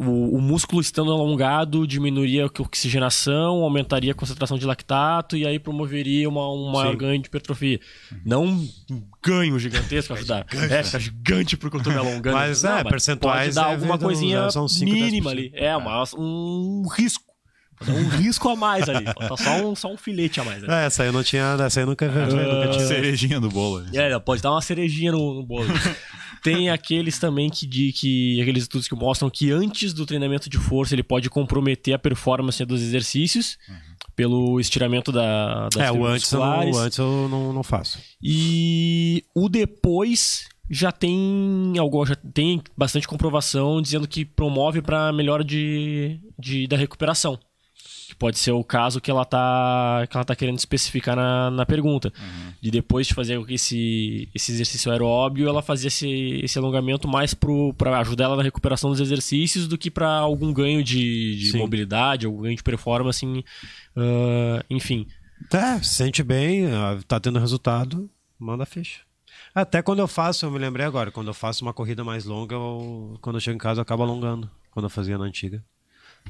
o, o, músculo estando alongado diminuiria a oxigenação, aumentaria a concentração de lactato e aí promoveria uma, um maior Sim. ganho de hipertrofia. Não um ganho gigantesco ajudar. é, ficar gigante porque eu tô me alongando. Mas não, é, mas percentuais pode dar alguma coisinha mínima ali. É, uma, um risco. Um risco a mais ali. Falta só um, só um filete a mais. Ali. É, essa aí eu não tinha. Essa aí eu nunca. Uh, nunca tinha. Cerejinha do bolo. É, pode dar uma cerejinha no, no bolo. Tem aqueles também que, de, que aqueles estudos que mostram que antes do treinamento de força ele pode comprometer a performance dos exercícios uhum. pelo estiramento da, das É, o antes, eu não, o antes eu não, não faço. E o depois já tem algo, já tem bastante comprovação dizendo que promove para melhora de, de, da recuperação que pode ser o caso que ela tá, que ela tá querendo especificar na, na pergunta. Uhum. De depois de fazer esse, esse exercício aeróbio, ela fazia esse, esse alongamento mais para ajudar ela na recuperação dos exercícios do que para algum ganho de, de mobilidade, algum ganho de performance, assim, uh, enfim. É, se sente bem, ah, tá tendo resultado, manda a ficha. Até quando eu faço, eu me lembrei agora, quando eu faço uma corrida mais longa, eu, quando eu chego em casa eu acabo alongando, quando eu fazia na antiga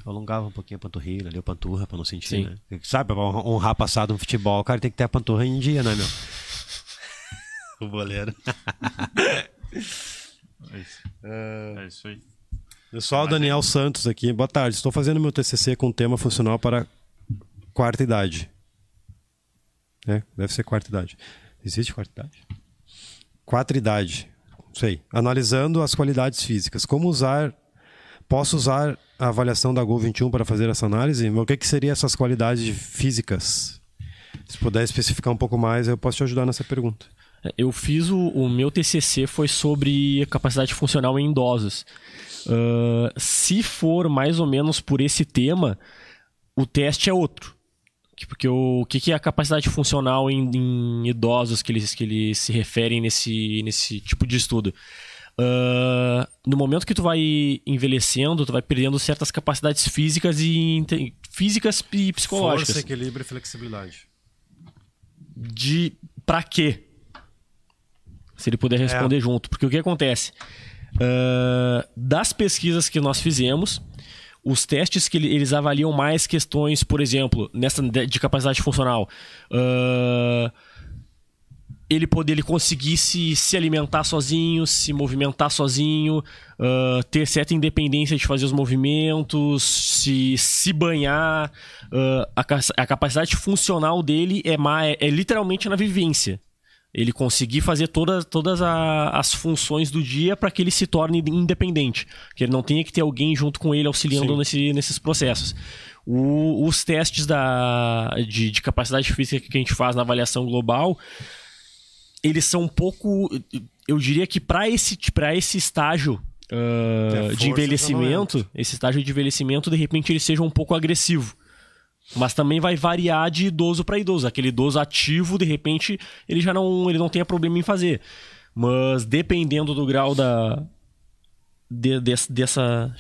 alongava um pouquinho a panturrilha, ali, a panturra, pra não sentir, Sim. né? Sabe, pra honrar passado no futebol, o cara tem que ter a panturra em dia, né, meu? o boleiro. é, isso. Uh... é isso aí. Pessoal, Daniel Santos aqui. Boa tarde. Estou fazendo meu TCC com tema funcional para quarta idade. É, deve ser quarta idade. Existe quarta idade? Quarta idade. Sei. Analisando as qualidades físicas. Como usar. Posso usar a avaliação da Gol 21 para fazer essa análise? O que, que seriam essas qualidades físicas? Se puder especificar um pouco mais, eu posso te ajudar nessa pergunta. É, eu fiz o, o meu TCC foi sobre capacidade funcional em idosos. Uh, se for mais ou menos por esse tema, o teste é outro. Porque o, o que, que é a capacidade funcional em, em, idosos que eles, que eles se referem nesse, nesse tipo de estudo? Uh, no momento que tu vai envelhecendo, tu vai perdendo certas capacidades físicas e físicas e psicológicas. Força, equilíbrio e flexibilidade. De para quê? Se ele puder responder é. junto, porque o que acontece? Uh, das pesquisas que nós fizemos, os testes que eles avaliam mais questões, por exemplo, nessa de capacidade funcional. Uh, ele poder ele conseguir se, alimentar sozinho, se movimentar sozinho, uh, ter certa independência de fazer os movimentos, se, se banhar. Uh, a, a, capacidade funcional dele é, mais, é literalmente na vivência. Ele conseguir fazer todas, todas a, as funções do dia para que ele se torne independente. Que ele não tenha que ter alguém junto com ele auxiliando nesse, nesses processos. O, os testes da, de, de capacidade física que a gente faz na avaliação global eles são um pouco. Eu diria que para esse, esse estágio uh, de envelhecimento, esse estágio de envelhecimento, de repente ele seja um pouco agressivo. Mas também vai variar de idoso para idoso. Aquele idoso ativo, de repente, ele já não, ele não tem problema em fazer. Mas dependendo do grau da. De, de, dessa.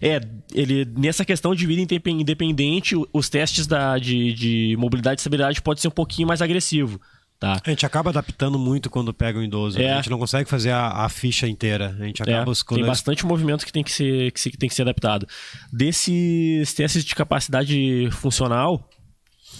É, ele, nessa questão de vida independente, os testes da, de, de mobilidade e estabilidade pode ser um pouquinho mais agressivo. Tá. A gente acaba adaptando muito quando pega um idoso. Né? É. A gente não consegue fazer a, a, ficha inteira. A gente acaba é. Tem bastante movimento que tem que, ser, que, que tem que ser adaptado. Desses testes de capacidade funcional,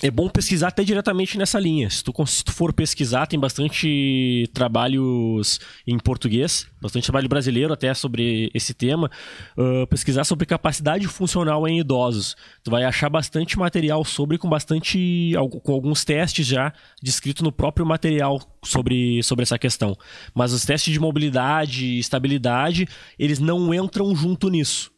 é bom pesquisar até diretamente nessa linha. Se tu, se tu, for pesquisar, tem bastante trabalhos em português, bastante trabalho brasileiro até sobre esse tema. Uh, pesquisar sobre capacidade funcional em idosos. Tu vai achar bastante material sobre, com bastante. com alguns testes já descritos no próprio material sobre, sobre essa questão. Mas os testes de mobilidade e estabilidade, eles não entram junto nisso.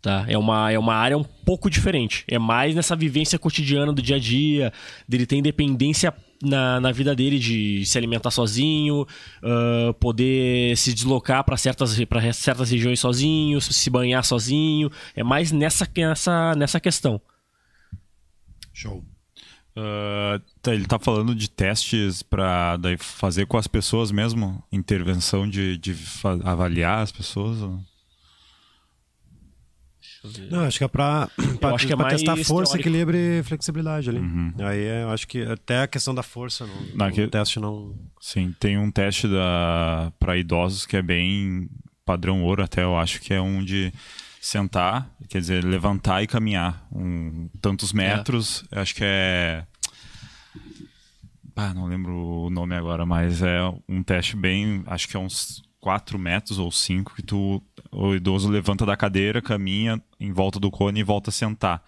Tá? É, uma, é uma área um pouco diferente. É mais nessa vivência cotidiana do dia a dia, dele ter independência na, na vida dele de se alimentar sozinho, uh, poder se deslocar para certas, certas regiões sozinho, se banhar sozinho. É mais nessa, nessa, nessa questão. Show. Uh, ele está falando de testes para fazer com as pessoas mesmo? Intervenção de, de avaliar as pessoas? Ou? Não, acho que é pra, pra, acho que é pra testar força, teórico. equilíbrio e flexibilidade ali. Uhum. Aí é, eu acho que até a questão da força, não, o teste não. Sim, tem um teste da para idosos que é bem padrão ouro até, eu acho que é um de sentar, quer dizer, levantar e caminhar um, tantos metros, é. acho que é ah, não lembro o nome agora, mas é um teste bem, acho que é uns 4 metros ou 5 que tu o idoso levanta da cadeira, caminha em volta do cone e volta a sentar.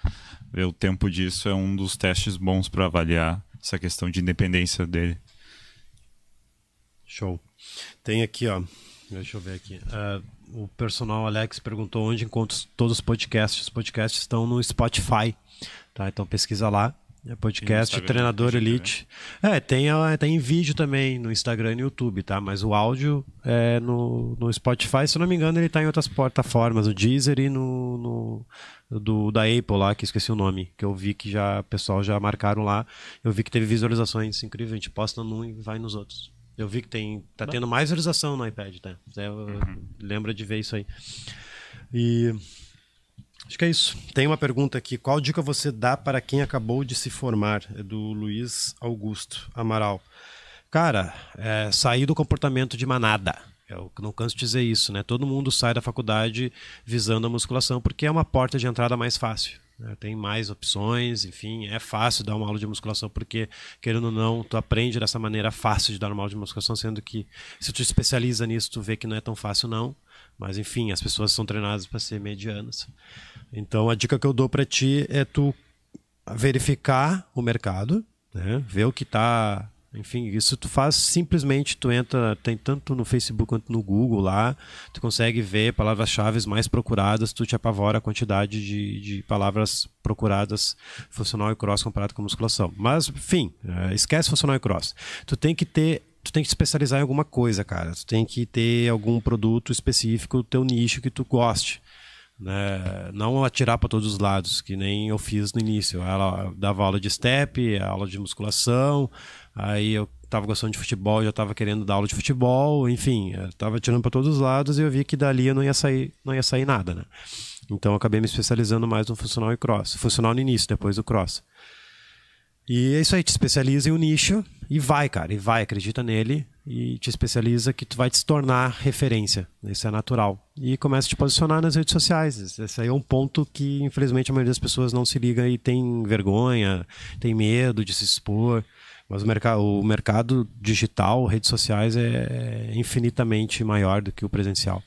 O tempo disso é um dos testes bons para avaliar essa questão de independência dele. Show. Tem aqui, ó. Deixa eu ver aqui. Uh, o personal Alex perguntou onde encontro todos os podcasts. Os podcasts estão no Spotify. Tá? Então pesquisa lá. É podcast Treinador Elite. É, tem, tem vídeo também no Instagram e no YouTube, tá? Mas o áudio é no, no Spotify, se eu não me engano, ele tá em outras plataformas, no Deezer e no, no do, da Apple lá, que esqueci o nome, que eu vi que já o pessoal já marcaram lá. Eu vi que teve visualizações incríveis, a gente posta num e vai nos outros. Eu vi que tem tá tendo mais visualização no iPad, tá? Eu, uhum. Lembra de ver isso aí. E Acho que é isso. Tem uma pergunta aqui. Qual dica você dá para quem acabou de se formar? É do Luiz Augusto Amaral. Cara, é, sair do comportamento de manada. Eu não canso de dizer isso, né? Todo mundo sai da faculdade visando a musculação porque é uma porta de entrada mais fácil. Né? Tem mais opções, enfim, é fácil dar uma aula de musculação porque, querendo ou não, tu aprende dessa maneira fácil de dar uma aula de musculação, sendo que se tu especializa nisso, tu vê que não é tão fácil não. Mas enfim, as pessoas são treinadas para ser medianas. Então a dica que eu dou para ti é tu verificar o mercado, né? ver o que está enfim, isso tu faz simplesmente, tu entra, tem tanto no Facebook quanto no Google lá, tu consegue ver palavras-chave mais procuradas, tu te apavora a quantidade de, de palavras procuradas funcional e cross comparado com musculação. Mas, enfim, é, esquece funcional e cross. Tu tem que ter tu tem que te especializar em alguma coisa, cara. Tu tem que ter algum produto específico teu nicho que tu goste. Né? Não atirar para todos os lados, que nem eu fiz no início. Ela dava aula de step, aula de musculação, aí eu estava gostando de futebol, já estava querendo dar aula de futebol, enfim, estava tirando para todos os lados e eu vi que dali eu não ia sair, não ia sair nada, né? Então eu acabei me especializando mais no funcional e cross. Funcional no início, depois o cross. E é isso aí, te especializa em um nicho e vai, cara, e vai, acredita nele e te especializa que tu vai te tornar referência. Isso é natural. E começa a te posicionar nas redes sociais. Esse aí é um ponto que, infelizmente, a maioria das pessoas não se liga e tem vergonha, tem medo de se expor. Mas o, mercado, o mercado digital, redes sociais, é infinitamente maior do que o presencial.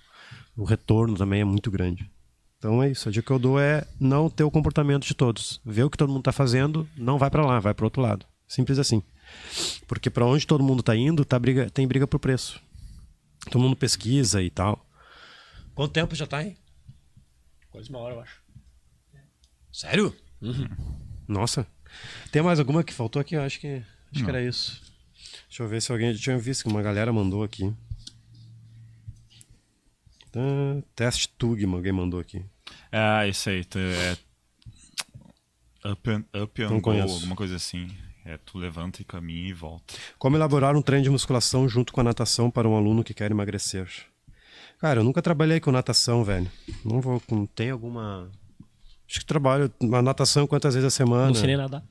O retorno também é muito grande. Então é isso. A dica que eu dou é não ter o comportamento de todos. Ver o que todo mundo está fazendo, não vai para lá, vai para outro lado. Simples assim. Porque para onde todo mundo está indo, tá briga, tem briga por preço. Todo mundo pesquisa e tal. Quanto tempo já está aí? Quase uma hora, eu acho. Sério? Uhum. Nossa. Tem mais alguma que faltou aqui? Eu acho que, acho que era isso. Deixa eu ver se alguém tinha visto que uma galera mandou aqui. Teste Tugman, alguém mandou aqui. Ah, isso aí. É... Up and, up and Não go, alguma coisa assim. É, tu levanta e caminha e volta. Como elaborar um treino de musculação junto com a natação para um aluno que quer emagrecer? Cara, eu nunca trabalhei com natação, velho. Não vou. Tem alguma. Acho que trabalho na natação quantas vezes a semana? Não sei nem nadar.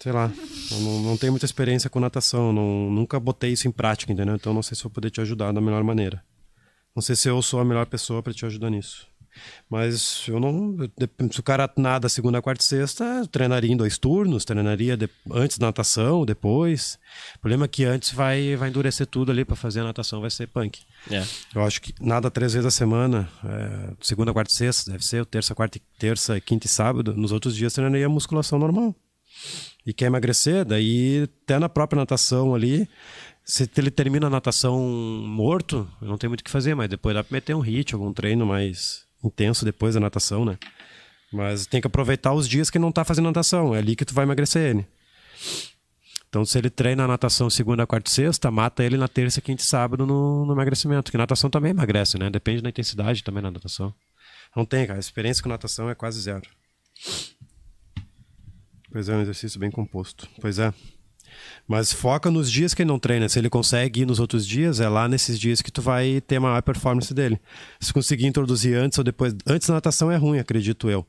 Sei lá. Eu não, não tenho muita experiência com natação. Não, nunca botei isso em prática, entendeu? Então não sei se vou poder te ajudar da melhor maneira. Não sei se eu sou a melhor pessoa para te ajudar nisso. Mas eu não. Se o cara nada segunda, quarta e sexta, treinaria em dois turnos, treinaria de, antes da natação, depois. O problema é que antes vai, vai endurecer tudo ali para fazer a natação, vai ser punk. É. Eu acho que nada três vezes a semana, é, segunda, quarta e sexta, deve ser terça, quarta, terça, quinta e sábado. Nos outros dias treinaria musculação normal. E quer emagrecer, daí até na própria natação ali, se ele termina a natação morto, não tem muito o que fazer, mas depois dá pra meter um hit, algum treino mais intenso depois da natação, né? Mas tem que aproveitar os dias que não tá fazendo natação. É ali que tu vai emagrecer ele. Então, se ele treina a natação segunda, quarta e sexta, mata ele na terça, quinta e sábado no, no emagrecimento. Porque natação também emagrece, né? Depende da intensidade também na natação. Não tem, cara. A experiência com natação é quase zero. Pois é, um exercício bem composto. Pois é. Mas foca nos dias que ele não treina. Se ele consegue ir nos outros dias, é lá nesses dias que tu vai ter maior performance dele. Se conseguir introduzir antes ou depois. Antes da natação é ruim, acredito eu.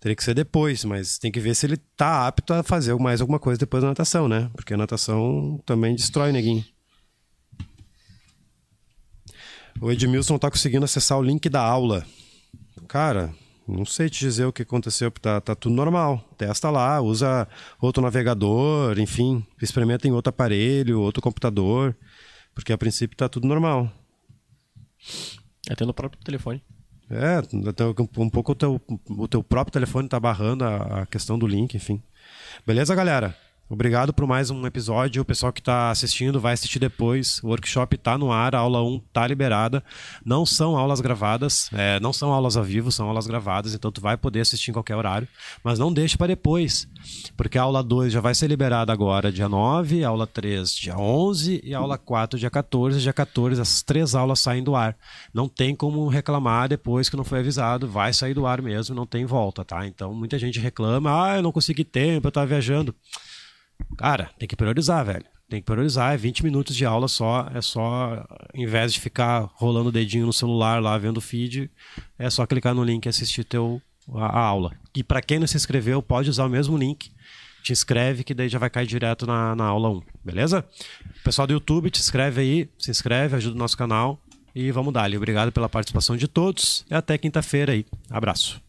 Teria que ser depois, mas tem que ver se ele tá apto a fazer mais alguma coisa depois da natação, né? Porque a natação também destrói o neguinho. O Edmilson tá conseguindo acessar o link da aula. Cara, não sei te dizer o que aconteceu, porque tá, tá tudo normal. Testa lá, usa outro navegador, enfim, experimenta em outro aparelho, outro computador, porque a princípio tá tudo normal. Até no próprio telefone. É, até um pouco o teu, o teu próprio telefone tá barrando a, a questão do link, enfim. Beleza, galera? Obrigado por mais um episódio. O pessoal que está assistindo vai assistir depois. O workshop está no ar, a aula 1 está liberada. Não são aulas gravadas, é, não são aulas ao vivo, são aulas gravadas, então tu vai poder assistir em qualquer horário. Mas não deixe para depois, porque a aula 2 já vai ser liberada agora, dia 9, a aula 3, dia 11 e a aula 4, dia 14. Dia 14, essas três aulas saem do ar. Não tem como reclamar depois que não foi avisado, vai sair do ar mesmo, não tem volta, tá? Então muita gente reclama, ah, eu não consegui tempo, eu estava viajando. Cara, tem que priorizar, velho. Tem que priorizar, é 20 minutos de aula só, é só, em vez de ficar rolando o dedinho no celular lá vendo o feed, é só clicar no link e assistir teu, a, a aula. E para quem não se inscreveu, pode usar o mesmo link, te inscreve que daí já vai cair direto na, na aula 1, beleza? Pessoal do YouTube, te inscreve aí, se inscreve, ajuda o nosso canal e vamos dar. Obrigado pela participação de todos e até quinta-feira aí. Abraço.